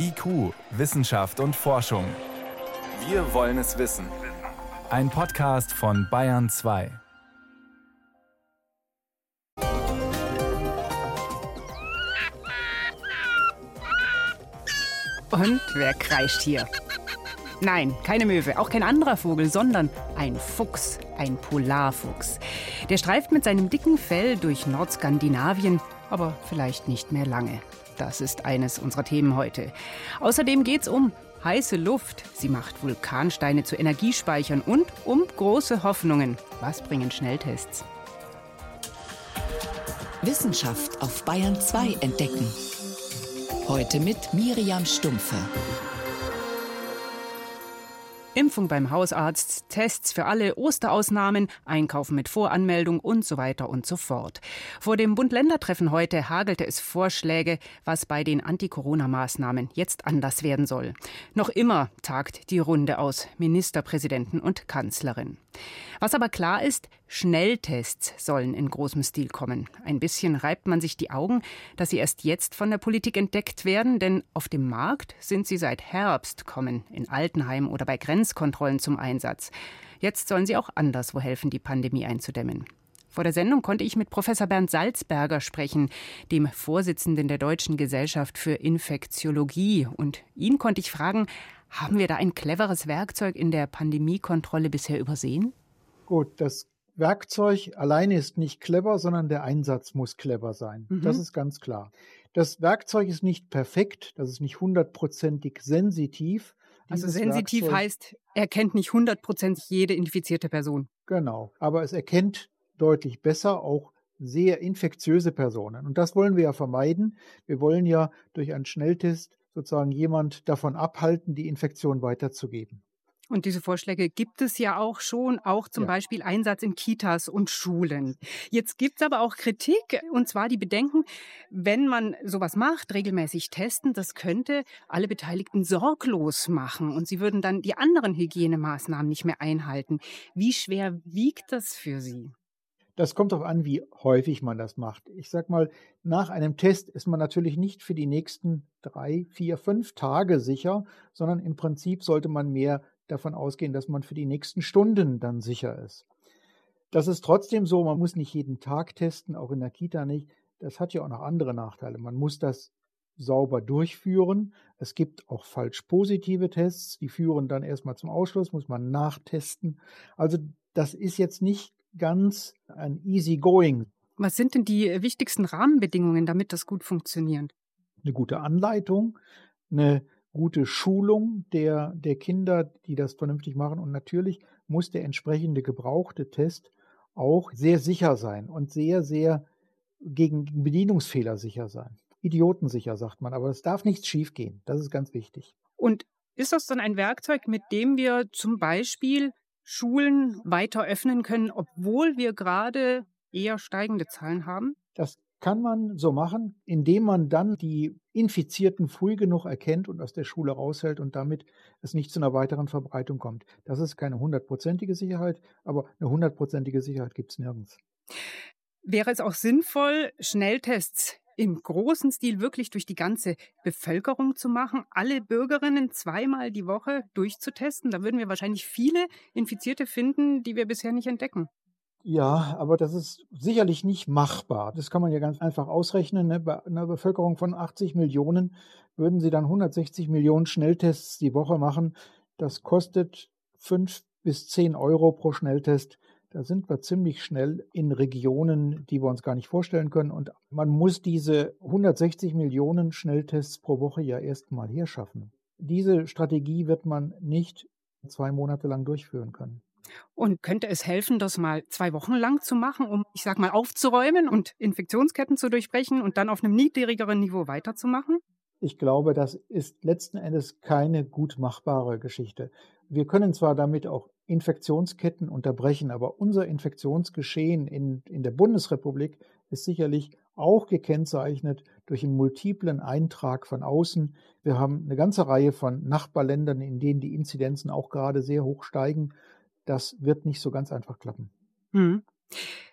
IQ, Wissenschaft und Forschung. Wir wollen es wissen. Ein Podcast von Bayern 2. Und wer kreischt hier? Nein, keine Möwe, auch kein anderer Vogel, sondern ein Fuchs, ein Polarfuchs. Der streift mit seinem dicken Fell durch Nordskandinavien, aber vielleicht nicht mehr lange. Das ist eines unserer Themen heute. Außerdem geht es um heiße Luft. Sie macht Vulkansteine zu Energiespeichern und um große Hoffnungen. Was bringen Schnelltests? Wissenschaft auf Bayern 2 entdecken. Heute mit Miriam Stumpfe. Impfung beim Hausarzt, Tests für alle, Osterausnahmen, Einkaufen mit Voranmeldung und so weiter und so fort. Vor dem Bund-Länder-Treffen heute hagelte es Vorschläge, was bei den Anti-Corona-Maßnahmen jetzt anders werden soll. Noch immer tagt die Runde aus Ministerpräsidenten und Kanzlerin. Was aber klar ist, Schnelltests sollen in großem Stil kommen. Ein bisschen reibt man sich die Augen, dass sie erst jetzt von der Politik entdeckt werden, denn auf dem Markt sind sie seit Herbst, kommen in Altenheim oder bei Grenzkontrollen zum Einsatz. Jetzt sollen sie auch anderswo helfen, die Pandemie einzudämmen. Vor der Sendung konnte ich mit Professor Bernd Salzberger sprechen, dem Vorsitzenden der Deutschen Gesellschaft für Infektiologie. Und ihn konnte ich fragen, haben wir da ein cleveres Werkzeug in der Pandemiekontrolle bisher übersehen? Gut, das Werkzeug alleine ist nicht clever, sondern der Einsatz muss clever sein. Mhm. Das ist ganz klar. Das Werkzeug ist nicht perfekt, das ist nicht hundertprozentig sensitiv. Also Dieses also sensitiv Werkzeug, heißt, er kennt nicht hundertprozentig jede infizierte Person. Genau, aber es erkennt deutlich besser auch sehr infektiöse Personen. Und das wollen wir ja vermeiden. Wir wollen ja durch einen Schnelltest sozusagen jemand davon abhalten, die Infektion weiterzugeben. Und diese Vorschläge gibt es ja auch schon, auch zum ja. Beispiel Einsatz in Kitas und Schulen. Jetzt gibt es aber auch Kritik, und zwar die Bedenken, wenn man sowas macht, regelmäßig testen, das könnte alle Beteiligten sorglos machen und sie würden dann die anderen Hygienemaßnahmen nicht mehr einhalten. Wie schwer wiegt das für Sie? Das kommt darauf an, wie häufig man das macht. Ich sag mal, nach einem Test ist man natürlich nicht für die nächsten drei, vier, fünf Tage sicher, sondern im Prinzip sollte man mehr davon ausgehen, dass man für die nächsten Stunden dann sicher ist. Das ist trotzdem so, man muss nicht jeden Tag testen, auch in der Kita nicht. Das hat ja auch noch andere Nachteile. Man muss das sauber durchführen. Es gibt auch falsch positive Tests, die führen dann erstmal zum Ausschluss, muss man nachtesten. Also das ist jetzt nicht ganz ein easy going. Was sind denn die wichtigsten Rahmenbedingungen, damit das gut funktioniert? Eine gute Anleitung, eine gute Schulung der, der Kinder, die das vernünftig machen. Und natürlich muss der entsprechende gebrauchte Test auch sehr sicher sein und sehr, sehr gegen Bedienungsfehler sicher sein. Idiotensicher, sagt man, aber es darf nichts schiefgehen. Das ist ganz wichtig. Und ist das dann ein Werkzeug, mit dem wir zum Beispiel Schulen weiter öffnen können, obwohl wir gerade eher steigende Zahlen haben? Das kann man so machen, indem man dann die Infizierten früh genug erkennt und aus der Schule raushält und damit es nicht zu einer weiteren Verbreitung kommt. Das ist keine hundertprozentige Sicherheit, aber eine hundertprozentige Sicherheit gibt es nirgends. Wäre es auch sinnvoll, Schnelltests im großen Stil wirklich durch die ganze Bevölkerung zu machen, alle Bürgerinnen zweimal die Woche durchzutesten. Da würden wir wahrscheinlich viele Infizierte finden, die wir bisher nicht entdecken. Ja, aber das ist sicherlich nicht machbar. Das kann man ja ganz einfach ausrechnen. Ne? Bei einer Bevölkerung von 80 Millionen würden sie dann 160 Millionen Schnelltests die Woche machen. Das kostet fünf bis zehn Euro pro Schnelltest. Da sind wir ziemlich schnell in Regionen, die wir uns gar nicht vorstellen können. Und man muss diese 160 Millionen Schnelltests pro Woche ja erstmal herschaffen. Diese Strategie wird man nicht zwei Monate lang durchführen können. Und könnte es helfen, das mal zwei Wochen lang zu machen, um, ich sag mal, aufzuräumen und Infektionsketten zu durchbrechen und dann auf einem niedrigeren Niveau weiterzumachen? Ich glaube, das ist letzten Endes keine gut machbare Geschichte. Wir können zwar damit auch Infektionsketten unterbrechen, aber unser Infektionsgeschehen in, in der Bundesrepublik ist sicherlich auch gekennzeichnet durch einen multiplen Eintrag von außen. Wir haben eine ganze Reihe von Nachbarländern, in denen die Inzidenzen auch gerade sehr hoch steigen. Das wird nicht so ganz einfach klappen. Hm.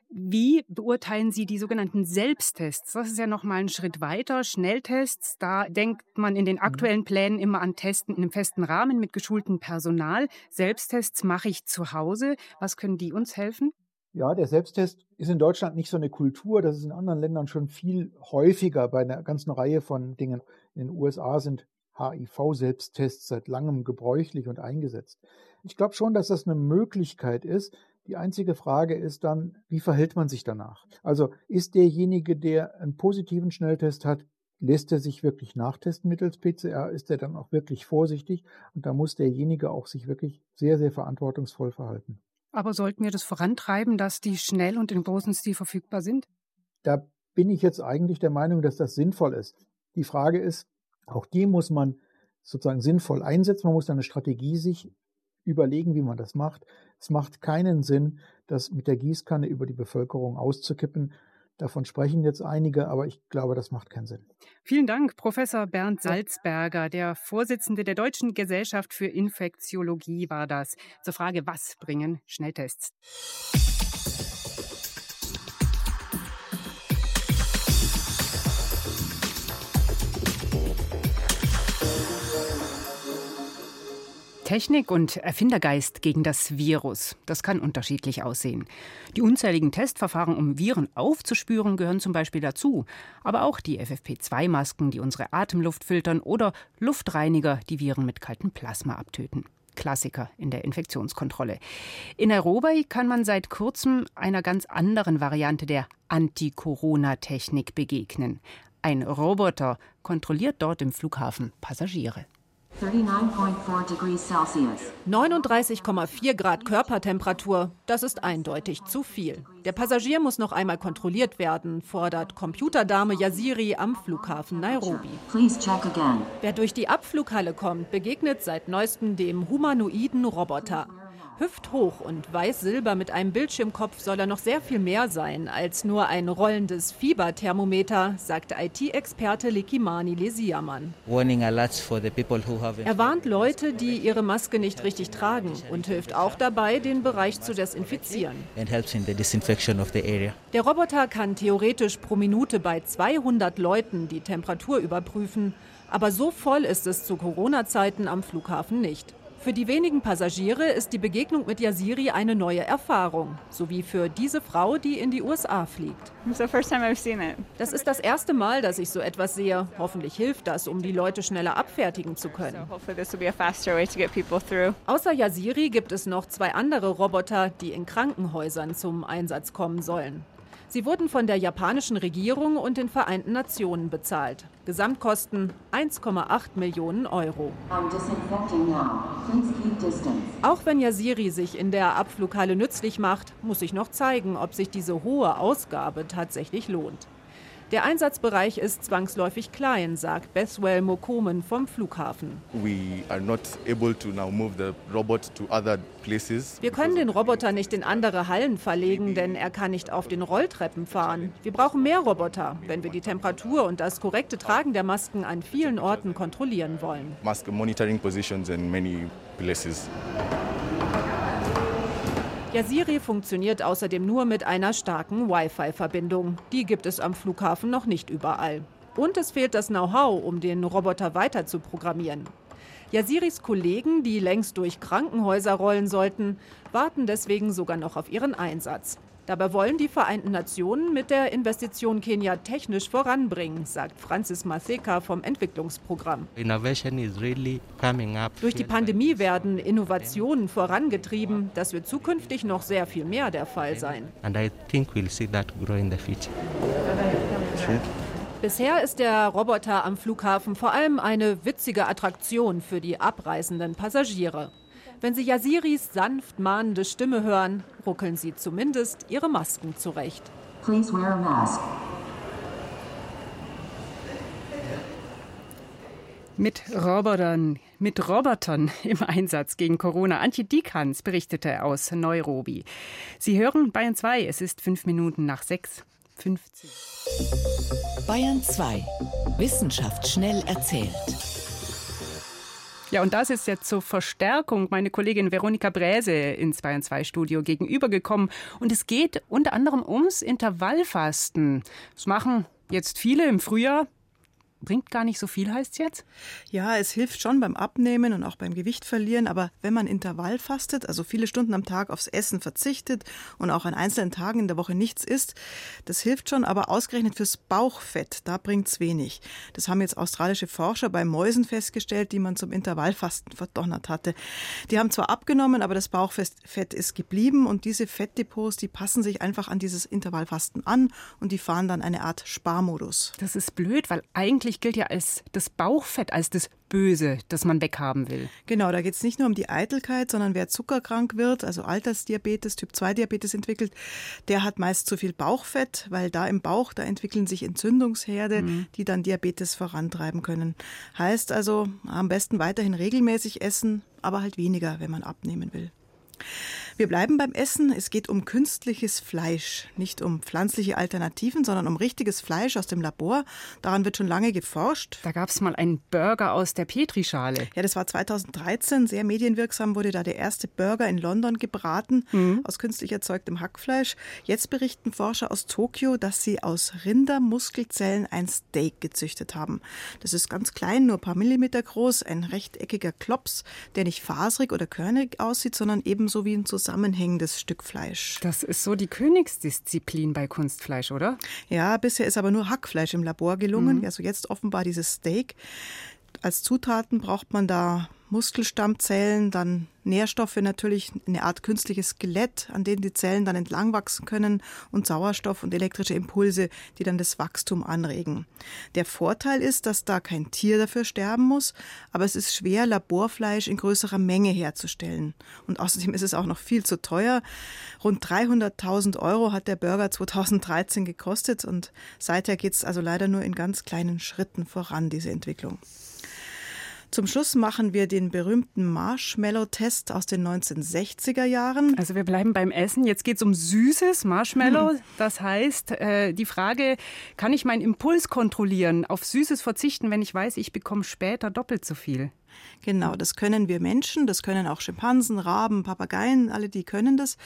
Wie beurteilen Sie die sogenannten Selbsttests? Das ist ja noch mal ein Schritt weiter. Schnelltests, da denkt man in den mhm. aktuellen Plänen immer an Testen in einem festen Rahmen mit geschultem Personal. Selbsttests mache ich zu Hause. Was können die uns helfen? Ja, der Selbsttest ist in Deutschland nicht so eine Kultur. Das ist in anderen Ländern schon viel häufiger bei einer ganzen Reihe von Dingen. In den USA sind HIV-Selbsttests seit langem gebräuchlich und eingesetzt. Ich glaube schon, dass das eine Möglichkeit ist. Die einzige Frage ist dann, wie verhält man sich danach? Also ist derjenige, der einen positiven Schnelltest hat, lässt er sich wirklich nachtesten mittels PCR? Ist er dann auch wirklich vorsichtig? Und da muss derjenige auch sich wirklich sehr, sehr verantwortungsvoll verhalten. Aber sollten wir das vorantreiben, dass die schnell und in großem Stil verfügbar sind? Da bin ich jetzt eigentlich der Meinung, dass das sinnvoll ist. Die Frage ist, auch die muss man sozusagen sinnvoll einsetzen. Man muss eine Strategie sich überlegen, wie man das macht. Es macht keinen Sinn, das mit der Gießkanne über die Bevölkerung auszukippen. Davon sprechen jetzt einige, aber ich glaube, das macht keinen Sinn. Vielen Dank, Professor Bernd Salzberger, der Vorsitzende der Deutschen Gesellschaft für Infektiologie war das. Zur Frage, was bringen Schnelltests? Technik und Erfindergeist gegen das Virus. Das kann unterschiedlich aussehen. Die unzähligen Testverfahren, um Viren aufzuspüren, gehören zum Beispiel dazu. Aber auch die FFP2-Masken, die unsere Atemluft filtern, oder Luftreiniger, die Viren mit kaltem Plasma abtöten. Klassiker in der Infektionskontrolle. In Nairobi kann man seit kurzem einer ganz anderen Variante der Anti-Corona-Technik begegnen. Ein Roboter kontrolliert dort im Flughafen Passagiere. 39,4 Grad Körpertemperatur, das ist eindeutig zu viel. Der Passagier muss noch einmal kontrolliert werden, fordert Computerdame Yasiri am Flughafen Nairobi. Wer durch die Abflughalle kommt, begegnet seit neuestem dem humanoiden Roboter. Hüfthoch und weiß-silber mit einem Bildschirmkopf soll er noch sehr viel mehr sein als nur ein rollendes Fieberthermometer, sagt IT-Experte Likimani Lesiaman. Er warnt Leute, die ihre Maske nicht richtig tragen und hilft auch dabei, den Bereich zu desinfizieren. Der Roboter kann theoretisch pro Minute bei 200 Leuten die Temperatur überprüfen, aber so voll ist es zu Corona-Zeiten am Flughafen nicht. Für die wenigen Passagiere ist die Begegnung mit Yasiri eine neue Erfahrung, sowie für diese Frau, die in die USA fliegt. Das ist das erste Mal, dass ich so etwas sehe. Hoffentlich hilft das, um die Leute schneller abfertigen zu können. Außer Yasiri gibt es noch zwei andere Roboter, die in Krankenhäusern zum Einsatz kommen sollen. Sie wurden von der japanischen Regierung und den Vereinten Nationen bezahlt. Gesamtkosten 1,8 Millionen Euro. Auch wenn Yasiri sich in der Abflughalle nützlich macht, muss sich noch zeigen, ob sich diese hohe Ausgabe tatsächlich lohnt. Der Einsatzbereich ist zwangsläufig klein, sagt Bethwell Mokomen vom Flughafen. Wir können den Roboter nicht in andere Hallen verlegen, denn er kann nicht auf den Rolltreppen fahren. Wir brauchen mehr Roboter, wenn wir die Temperatur und das korrekte Tragen der Masken an vielen Orten kontrollieren wollen. Mask monitoring positions in many places. Yasiri funktioniert außerdem nur mit einer starken Wi-Fi-Verbindung. Die gibt es am Flughafen noch nicht überall. Und es fehlt das Know-how, um den Roboter weiter zu programmieren. Yasiris Kollegen, die längst durch Krankenhäuser rollen sollten, warten deswegen sogar noch auf ihren Einsatz. Dabei wollen die Vereinten Nationen mit der Investition Kenia technisch voranbringen, sagt Francis Matheka vom Entwicklungsprogramm. Durch die Pandemie werden Innovationen vorangetrieben. Das wird zukünftig noch sehr viel mehr der Fall sein. Bisher ist der Roboter am Flughafen vor allem eine witzige Attraktion für die abreisenden Passagiere. Wenn Sie Yasiris sanft mahnende Stimme hören, ruckeln Sie zumindest Ihre Masken zurecht. Please wear a mask. Mit Robotern, mit Robotern im Einsatz gegen Corona. Antje Dikans berichtete aus Nairobi. Sie hören Bayern 2, es ist fünf Minuten nach sechs. 50. Bayern 2. Wissenschaft schnell erzählt. Ja, und das ist jetzt zur Verstärkung meine Kollegin Veronika Bräse ins Bayern 2 Studio gegenübergekommen. Und es geht unter anderem ums Intervallfasten. Das machen jetzt viele im Frühjahr bringt gar nicht so viel, heißt es jetzt? Ja, es hilft schon beim Abnehmen und auch beim Gewicht verlieren, aber wenn man Intervall fastet, also viele Stunden am Tag aufs Essen verzichtet und auch an einzelnen Tagen in der Woche nichts isst, das hilft schon, aber ausgerechnet fürs Bauchfett, da bringt es wenig. Das haben jetzt australische Forscher bei Mäusen festgestellt, die man zum Intervallfasten verdonnert hatte. Die haben zwar abgenommen, aber das Bauchfett ist geblieben und diese Fettdepots, die passen sich einfach an dieses Intervallfasten an und die fahren dann eine Art Sparmodus. Das ist blöd, weil eigentlich eigentlich gilt ja als das Bauchfett als das Böse, das man weghaben will. Genau, da geht es nicht nur um die Eitelkeit, sondern wer zuckerkrank wird, also Altersdiabetes, Typ-2-Diabetes entwickelt, der hat meist zu viel Bauchfett, weil da im Bauch, da entwickeln sich Entzündungsherde, mhm. die dann Diabetes vorantreiben können. Heißt also, am besten weiterhin regelmäßig essen, aber halt weniger, wenn man abnehmen will. Wir bleiben beim Essen. Es geht um künstliches Fleisch, nicht um pflanzliche Alternativen, sondern um richtiges Fleisch aus dem Labor. Daran wird schon lange geforscht. Da gab es mal einen Burger aus der Petrischale. Ja, das war 2013. Sehr medienwirksam wurde da der erste Burger in London gebraten mhm. aus künstlich erzeugtem Hackfleisch. Jetzt berichten Forscher aus Tokio, dass sie aus Rindermuskelzellen ein Steak gezüchtet haben. Das ist ganz klein, nur ein paar Millimeter groß, ein rechteckiger Klops, der nicht faserig oder körnig aussieht, sondern ebenso wie ein zusammenhängendes Stück Fleisch. Das ist so die Königsdisziplin bei Kunstfleisch, oder? Ja, bisher ist aber nur Hackfleisch im Labor gelungen. Mhm. Also jetzt offenbar dieses Steak. Als Zutaten braucht man da Muskelstammzellen, dann Nährstoffe natürlich, eine Art künstliches Skelett, an dem die Zellen dann entlang wachsen können und Sauerstoff und elektrische Impulse, die dann das Wachstum anregen. Der Vorteil ist, dass da kein Tier dafür sterben muss, aber es ist schwer, Laborfleisch in größerer Menge herzustellen. Und außerdem ist es auch noch viel zu teuer. Rund 300.000 Euro hat der Burger 2013 gekostet und seither geht es also leider nur in ganz kleinen Schritten voran, diese Entwicklung. Zum Schluss machen wir den berühmten Marshmallow-Test aus den 1960er Jahren. Also wir bleiben beim Essen. Jetzt geht es um süßes Marshmallow. Hm. Das heißt, äh, die Frage, kann ich meinen Impuls kontrollieren, auf Süßes verzichten, wenn ich weiß, ich bekomme später doppelt so viel? Genau, das können wir Menschen, das können auch Schimpansen, Raben, Papageien, alle die können das.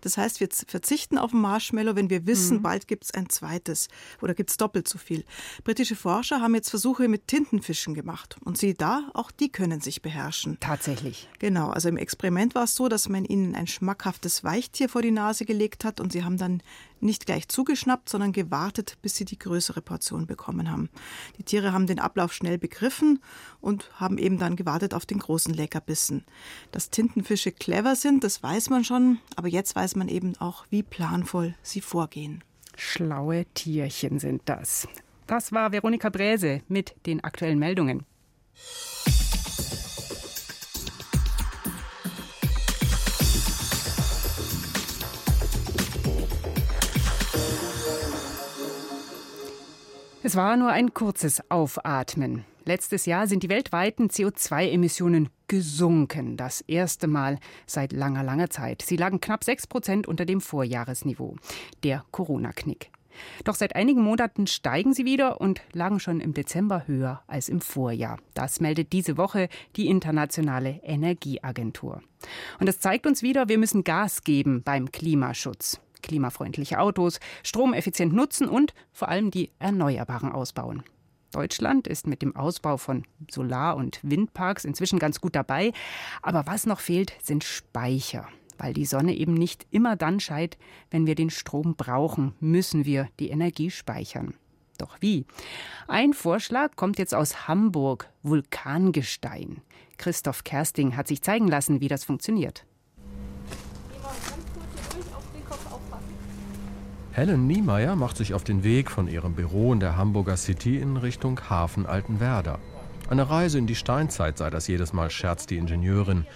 Das heißt, wir verzichten auf ein Marshmallow, wenn wir wissen, mhm. bald gibt es ein zweites oder gibt es doppelt so viel. Britische Forscher haben jetzt Versuche mit Tintenfischen gemacht und sie da, auch die können sich beherrschen. Tatsächlich. Genau, also im Experiment war es so, dass man ihnen ein schmackhaftes Weichtier vor die Nase gelegt hat und sie haben dann nicht gleich zugeschnappt, sondern gewartet, bis sie die größere Portion bekommen haben. Die Tiere haben den Ablauf schnell begriffen und haben eben dann gewartet auf den großen Leckerbissen. Dass Tintenfische clever sind, das weiß man schon, aber jetzt weiß man eben auch, wie planvoll sie vorgehen. Schlaue Tierchen sind das. Das war Veronika Bräse mit den aktuellen Meldungen. Es war nur ein kurzes Aufatmen. Letztes Jahr sind die weltweiten CO2-Emissionen gesunken. Das erste Mal seit langer, langer Zeit. Sie lagen knapp sechs Prozent unter dem Vorjahresniveau. Der Corona-Knick. Doch seit einigen Monaten steigen sie wieder und lagen schon im Dezember höher als im Vorjahr. Das meldet diese Woche die Internationale Energieagentur. Und das zeigt uns wieder, wir müssen Gas geben beim Klimaschutz klimafreundliche Autos, stromeffizient nutzen und vor allem die Erneuerbaren ausbauen. Deutschland ist mit dem Ausbau von Solar- und Windparks inzwischen ganz gut dabei. Aber was noch fehlt, sind Speicher. Weil die Sonne eben nicht immer dann scheint, wenn wir den Strom brauchen, müssen wir die Energie speichern. Doch wie? Ein Vorschlag kommt jetzt aus Hamburg, Vulkangestein. Christoph Kersting hat sich zeigen lassen, wie das funktioniert. Helen Niemeyer macht sich auf den Weg von ihrem Büro in der Hamburger City in Richtung Hafen Altenwerder. Eine Reise in die Steinzeit sei das jedes Mal, scherzt die Ingenieurin.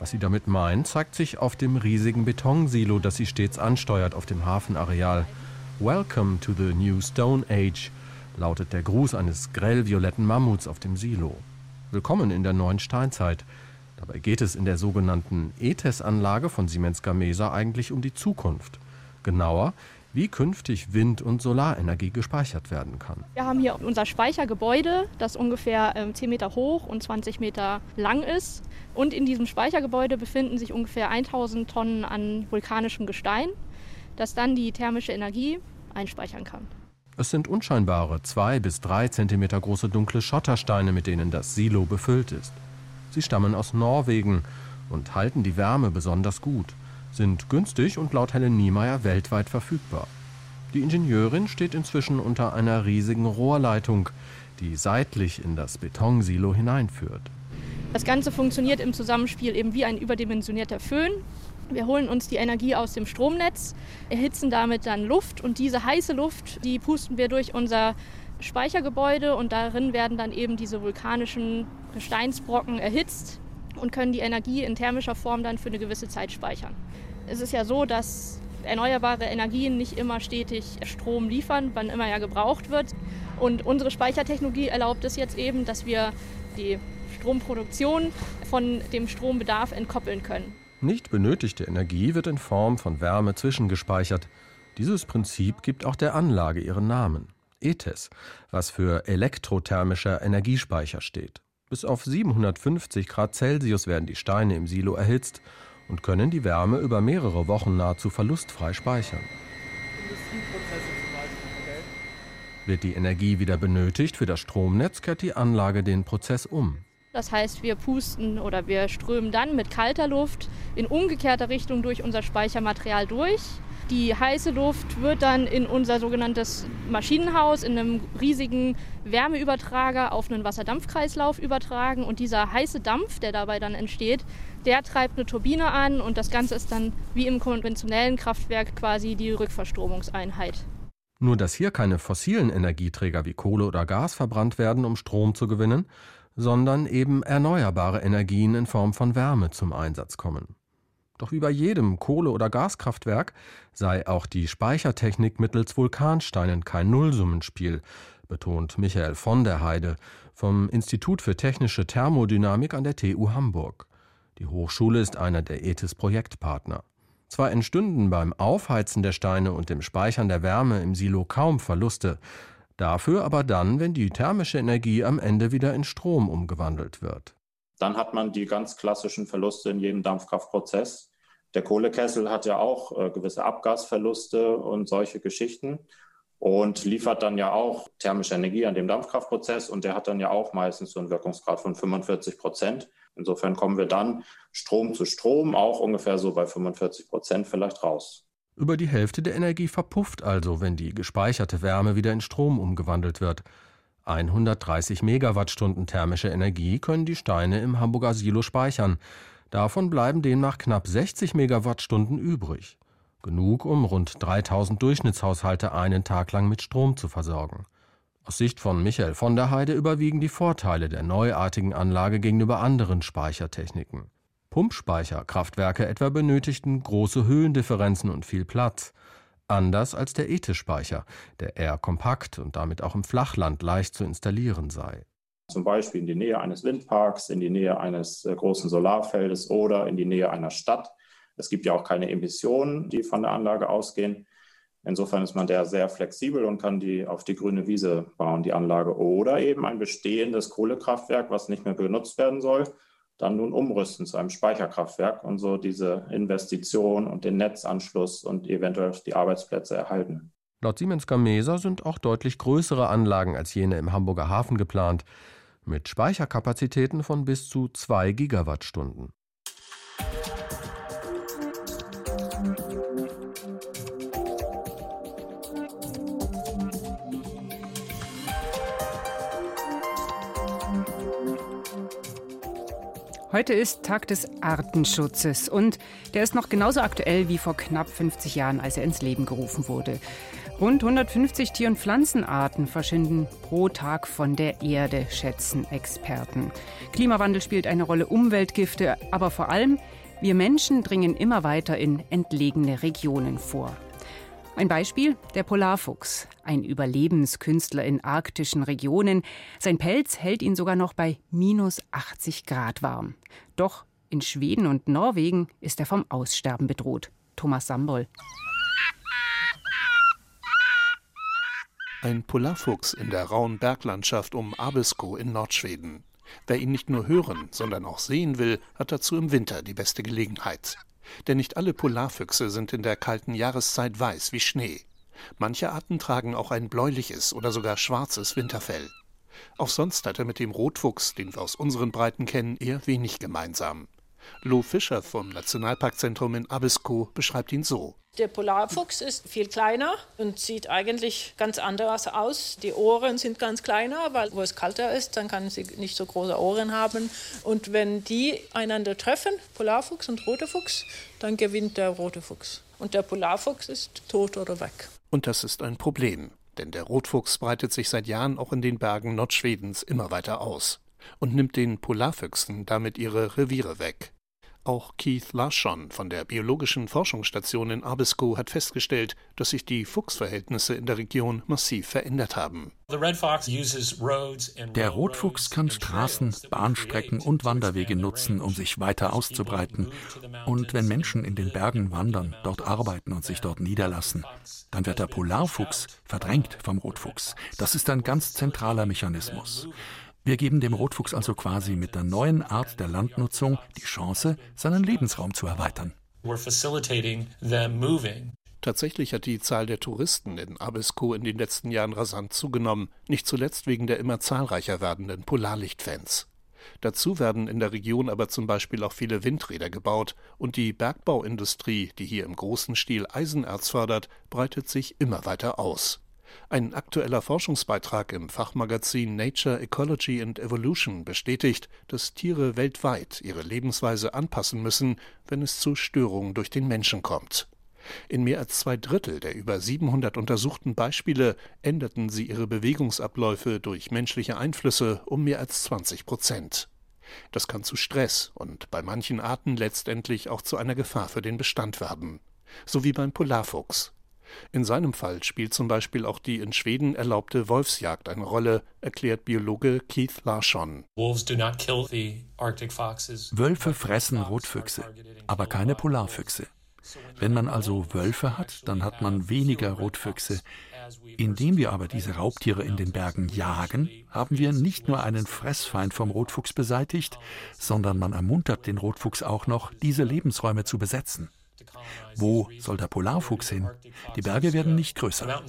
Was sie damit meint, zeigt sich auf dem riesigen Betonsilo, das sie stets ansteuert auf dem Hafenareal. Welcome to the New Stone Age, lautet der Gruß eines grellvioletten Mammuts auf dem Silo. Willkommen in der neuen Steinzeit. Dabei geht es in der sogenannten ETES-Anlage von Siemens Gamesa eigentlich um die Zukunft. Genauer, wie künftig Wind- und Solarenergie gespeichert werden kann. Wir haben hier unser Speichergebäude, das ungefähr 10 ähm, Meter hoch und 20 Meter lang ist. Und in diesem Speichergebäude befinden sich ungefähr 1000 Tonnen an vulkanischem Gestein, das dann die thermische Energie einspeichern kann. Es sind unscheinbare, zwei bis drei Zentimeter große dunkle Schottersteine, mit denen das Silo befüllt ist. Sie stammen aus Norwegen und halten die Wärme besonders gut sind günstig und laut Helen Niemeyer weltweit verfügbar. Die Ingenieurin steht inzwischen unter einer riesigen Rohrleitung, die seitlich in das Betonsilo hineinführt. Das Ganze funktioniert im Zusammenspiel eben wie ein überdimensionierter Föhn. Wir holen uns die Energie aus dem Stromnetz, erhitzen damit dann Luft und diese heiße Luft, die pusten wir durch unser Speichergebäude und darin werden dann eben diese vulkanischen Gesteinsbrocken erhitzt und können die Energie in thermischer Form dann für eine gewisse Zeit speichern. Es ist ja so, dass erneuerbare Energien nicht immer stetig Strom liefern, wann immer er gebraucht wird. Und unsere Speichertechnologie erlaubt es jetzt eben, dass wir die Stromproduktion von dem Strombedarf entkoppeln können. Nicht benötigte Energie wird in Form von Wärme zwischengespeichert. Dieses Prinzip gibt auch der Anlage ihren Namen. ETES, was für elektrothermischer Energiespeicher steht. Bis auf 750 Grad Celsius werden die Steine im Silo erhitzt und können die Wärme über mehrere Wochen nahezu verlustfrei speichern. Wird die Energie wieder benötigt für das Stromnetz, kehrt die Anlage den Prozess um. Das heißt, wir pusten oder wir strömen dann mit kalter Luft in umgekehrter Richtung durch unser Speichermaterial durch. Die heiße Luft wird dann in unser sogenanntes Maschinenhaus in einem riesigen Wärmeübertrager auf einen Wasserdampfkreislauf übertragen. Und dieser heiße Dampf, der dabei dann entsteht, der treibt eine Turbine an und das Ganze ist dann wie im konventionellen Kraftwerk quasi die Rückverstromungseinheit. Nur dass hier keine fossilen Energieträger wie Kohle oder Gas verbrannt werden, um Strom zu gewinnen, sondern eben erneuerbare Energien in Form von Wärme zum Einsatz kommen. Doch wie bei jedem Kohle- oder Gaskraftwerk sei auch die Speichertechnik mittels Vulkansteinen kein Nullsummenspiel, betont Michael von der Heide vom Institut für technische Thermodynamik an der TU Hamburg. Die Hochschule ist einer der ETHIS-Projektpartner. Zwar entstünden beim Aufheizen der Steine und dem Speichern der Wärme im Silo kaum Verluste, dafür aber dann, wenn die thermische Energie am Ende wieder in Strom umgewandelt wird. Dann hat man die ganz klassischen Verluste in jedem Dampfkraftprozess. Der Kohlekessel hat ja auch äh, gewisse Abgasverluste und solche Geschichten und liefert dann ja auch thermische Energie an dem Dampfkraftprozess und der hat dann ja auch meistens so einen Wirkungsgrad von 45 Prozent. Insofern kommen wir dann Strom zu Strom auch ungefähr so bei 45 Prozent vielleicht raus. Über die Hälfte der Energie verpufft also, wenn die gespeicherte Wärme wieder in Strom umgewandelt wird. 130 Megawattstunden thermische Energie können die Steine im Hamburger Silo speichern. Davon bleiben demnach knapp 60 Megawattstunden übrig. Genug, um rund 3000 Durchschnittshaushalte einen Tag lang mit Strom zu versorgen. Aus Sicht von Michael von der Heide überwiegen die Vorteile der neuartigen Anlage gegenüber anderen Speichertechniken. Pumpspeicherkraftwerke etwa benötigten große Höhendifferenzen und viel Platz. Anders als der ETIS-Speicher, der eher kompakt und damit auch im Flachland leicht zu installieren sei. Zum Beispiel in die Nähe eines Windparks, in die Nähe eines äh, großen Solarfeldes oder in die Nähe einer Stadt. Es gibt ja auch keine Emissionen, die von der Anlage ausgehen. Insofern ist man da sehr flexibel und kann die auf die grüne Wiese bauen, die Anlage. Oder eben ein bestehendes Kohlekraftwerk, was nicht mehr benutzt werden soll, dann nun umrüsten zu einem Speicherkraftwerk und so diese Investition und den Netzanschluss und eventuell die Arbeitsplätze erhalten. Laut Siemens Gamesa sind auch deutlich größere Anlagen als jene im Hamburger Hafen geplant, mit Speicherkapazitäten von bis zu 2 Gigawattstunden. Heute ist Tag des Artenschutzes und der ist noch genauso aktuell wie vor knapp 50 Jahren, als er ins Leben gerufen wurde. Rund 150 Tier- und Pflanzenarten verschwinden pro Tag von der Erde, schätzen Experten. Klimawandel spielt eine Rolle, Umweltgifte, aber vor allem wir Menschen dringen immer weiter in entlegene Regionen vor. Ein Beispiel, der Polarfuchs, ein Überlebenskünstler in arktischen Regionen. Sein Pelz hält ihn sogar noch bei minus 80 Grad warm. Doch in Schweden und Norwegen ist er vom Aussterben bedroht. Thomas Sambol. Ein Polarfuchs in der rauen Berglandschaft um Abisko in Nordschweden. Wer ihn nicht nur hören, sondern auch sehen will, hat dazu im Winter die beste Gelegenheit. Denn nicht alle Polarfüchse sind in der kalten Jahreszeit weiß wie Schnee. Manche Arten tragen auch ein bläuliches oder sogar schwarzes Winterfell. Auch sonst hat er mit dem Rotfuchs, den wir aus unseren Breiten kennen, eher wenig gemeinsam. Lou Fischer vom Nationalparkzentrum in Abisko beschreibt ihn so. Der Polarfuchs ist viel kleiner und sieht eigentlich ganz anders aus. Die Ohren sind ganz kleiner, weil wo es kalter ist, dann kann sie nicht so große Ohren haben. Und wenn die einander treffen, Polarfuchs und roter Fuchs, dann gewinnt der rote Fuchs. Und der Polarfuchs ist tot oder weg. Und das ist ein Problem, denn der Rotfuchs breitet sich seit Jahren auch in den Bergen Nordschwedens immer weiter aus und nimmt den Polarfüchsen damit ihre Reviere weg. Auch Keith Larsson von der Biologischen Forschungsstation in Abisko hat festgestellt, dass sich die Fuchsverhältnisse in der Region massiv verändert haben. Der Rotfuchs kann Straßen, Bahnstrecken und Wanderwege nutzen, um sich weiter auszubreiten. Und wenn Menschen in den Bergen wandern, dort arbeiten und sich dort niederlassen, dann wird der Polarfuchs verdrängt vom Rotfuchs. Das ist ein ganz zentraler Mechanismus. Wir geben dem Rotfuchs also quasi mit der neuen Art der Landnutzung die Chance, seinen Lebensraum zu erweitern. Tatsächlich hat die Zahl der Touristen in Abisko in den letzten Jahren rasant zugenommen, nicht zuletzt wegen der immer zahlreicher werdenden Polarlichtfans. Dazu werden in der Region aber zum Beispiel auch viele Windräder gebaut und die Bergbauindustrie, die hier im großen Stil Eisenerz fördert, breitet sich immer weiter aus. Ein aktueller Forschungsbeitrag im Fachmagazin Nature, Ecology and Evolution bestätigt, dass Tiere weltweit ihre Lebensweise anpassen müssen, wenn es zu Störungen durch den Menschen kommt. In mehr als zwei Drittel der über 700 untersuchten Beispiele änderten sie ihre Bewegungsabläufe durch menschliche Einflüsse um mehr als 20 Prozent. Das kann zu Stress und bei manchen Arten letztendlich auch zu einer Gefahr für den Bestand werden. So wie beim Polarfuchs. In seinem Fall spielt zum Beispiel auch die in Schweden erlaubte Wolfsjagd eine Rolle, erklärt Biologe Keith Larsson. Wölfe fressen Rotfüchse, aber keine Polarfüchse. Wenn man also Wölfe hat, dann hat man weniger Rotfüchse. Indem wir aber diese Raubtiere in den Bergen jagen, haben wir nicht nur einen Fressfeind vom Rotfuchs beseitigt, sondern man ermuntert den Rotfuchs auch noch, diese Lebensräume zu besetzen. Wo soll der Polarfuchs hin? Die Berge werden nicht größer.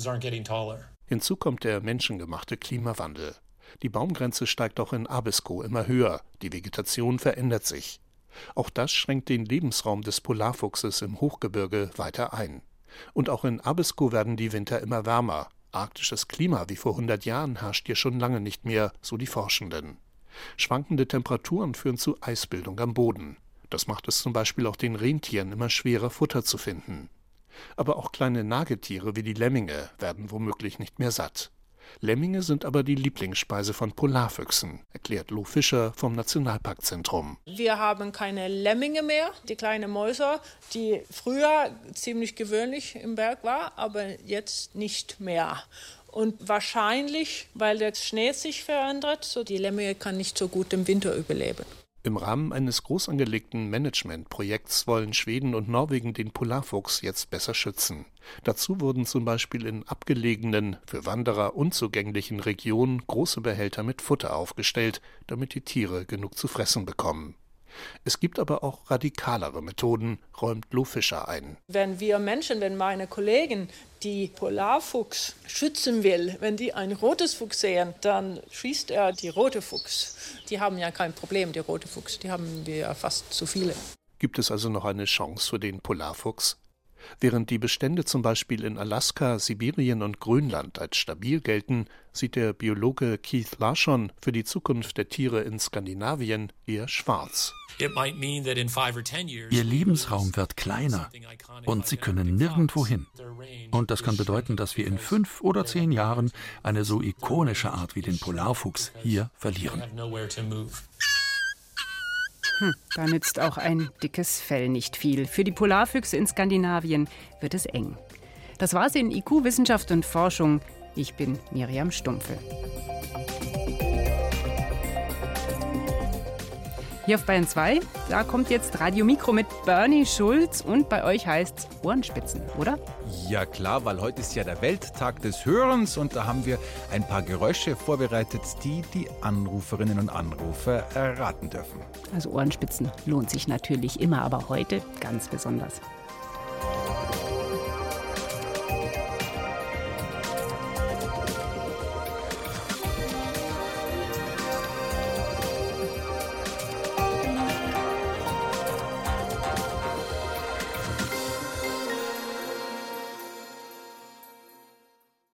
Hinzu kommt der menschengemachte Klimawandel. Die Baumgrenze steigt auch in Abisko immer höher, die Vegetation verändert sich. Auch das schränkt den Lebensraum des Polarfuchses im Hochgebirge weiter ein. Und auch in Abisko werden die Winter immer wärmer. Arktisches Klima wie vor 100 Jahren herrscht hier schon lange nicht mehr, so die Forschenden. Schwankende Temperaturen führen zu Eisbildung am Boden. Das macht es zum Beispiel auch den Rentieren immer schwerer, Futter zu finden. Aber auch kleine Nagetiere wie die Lemminge werden womöglich nicht mehr satt. Lemminge sind aber die Lieblingsspeise von Polarfüchsen, erklärt Lou Fischer vom Nationalparkzentrum. Wir haben keine Lemminge mehr, die kleinen Mäuse, die früher ziemlich gewöhnlich im Berg war, aber jetzt nicht mehr. Und wahrscheinlich, weil der Schnee sich verändert, so die Lemminge kann nicht so gut im Winter überleben. Im Rahmen eines groß angelegten Managementprojekts wollen Schweden und Norwegen den Polarfuchs jetzt besser schützen. Dazu wurden zum Beispiel in abgelegenen, für Wanderer unzugänglichen Regionen große Behälter mit Futter aufgestellt, damit die Tiere genug zu fressen bekommen. Es gibt aber auch radikalere Methoden, räumt Lou Fischer ein. Wenn wir Menschen, wenn meine Kollegen die Polarfuchs schützen will, wenn die ein rotes Fuchs sehen, dann schießt er die rote Fuchs. Die haben ja kein Problem, die rote Fuchs, die haben wir ja fast zu viele. Gibt es also noch eine Chance für den Polarfuchs? Während die Bestände zum Beispiel in Alaska, Sibirien und Grönland als stabil gelten, sieht der Biologe Keith Larsson für die Zukunft der Tiere in Skandinavien eher schwarz. Ihr Lebensraum wird kleiner und sie können nirgendwo hin. Und das kann bedeuten, dass wir in fünf oder zehn Jahren eine so ikonische Art wie den Polarfuchs hier verlieren. Hm, da nützt auch ein dickes Fell nicht viel. Für die Polarfüchse in Skandinavien wird es eng. Das war's in IQ Wissenschaft und Forschung. Ich bin Miriam Stumpfe. Hier auf Bayern 2, da kommt jetzt Radio Mikro mit Bernie Schulz und bei euch heißt's Ohrenspitzen, oder? Ja klar, weil heute ist ja der Welttag des Hörens und da haben wir ein paar Geräusche vorbereitet, die die Anruferinnen und Anrufer erraten dürfen. Also Ohrenspitzen lohnt sich natürlich immer, aber heute ganz besonders.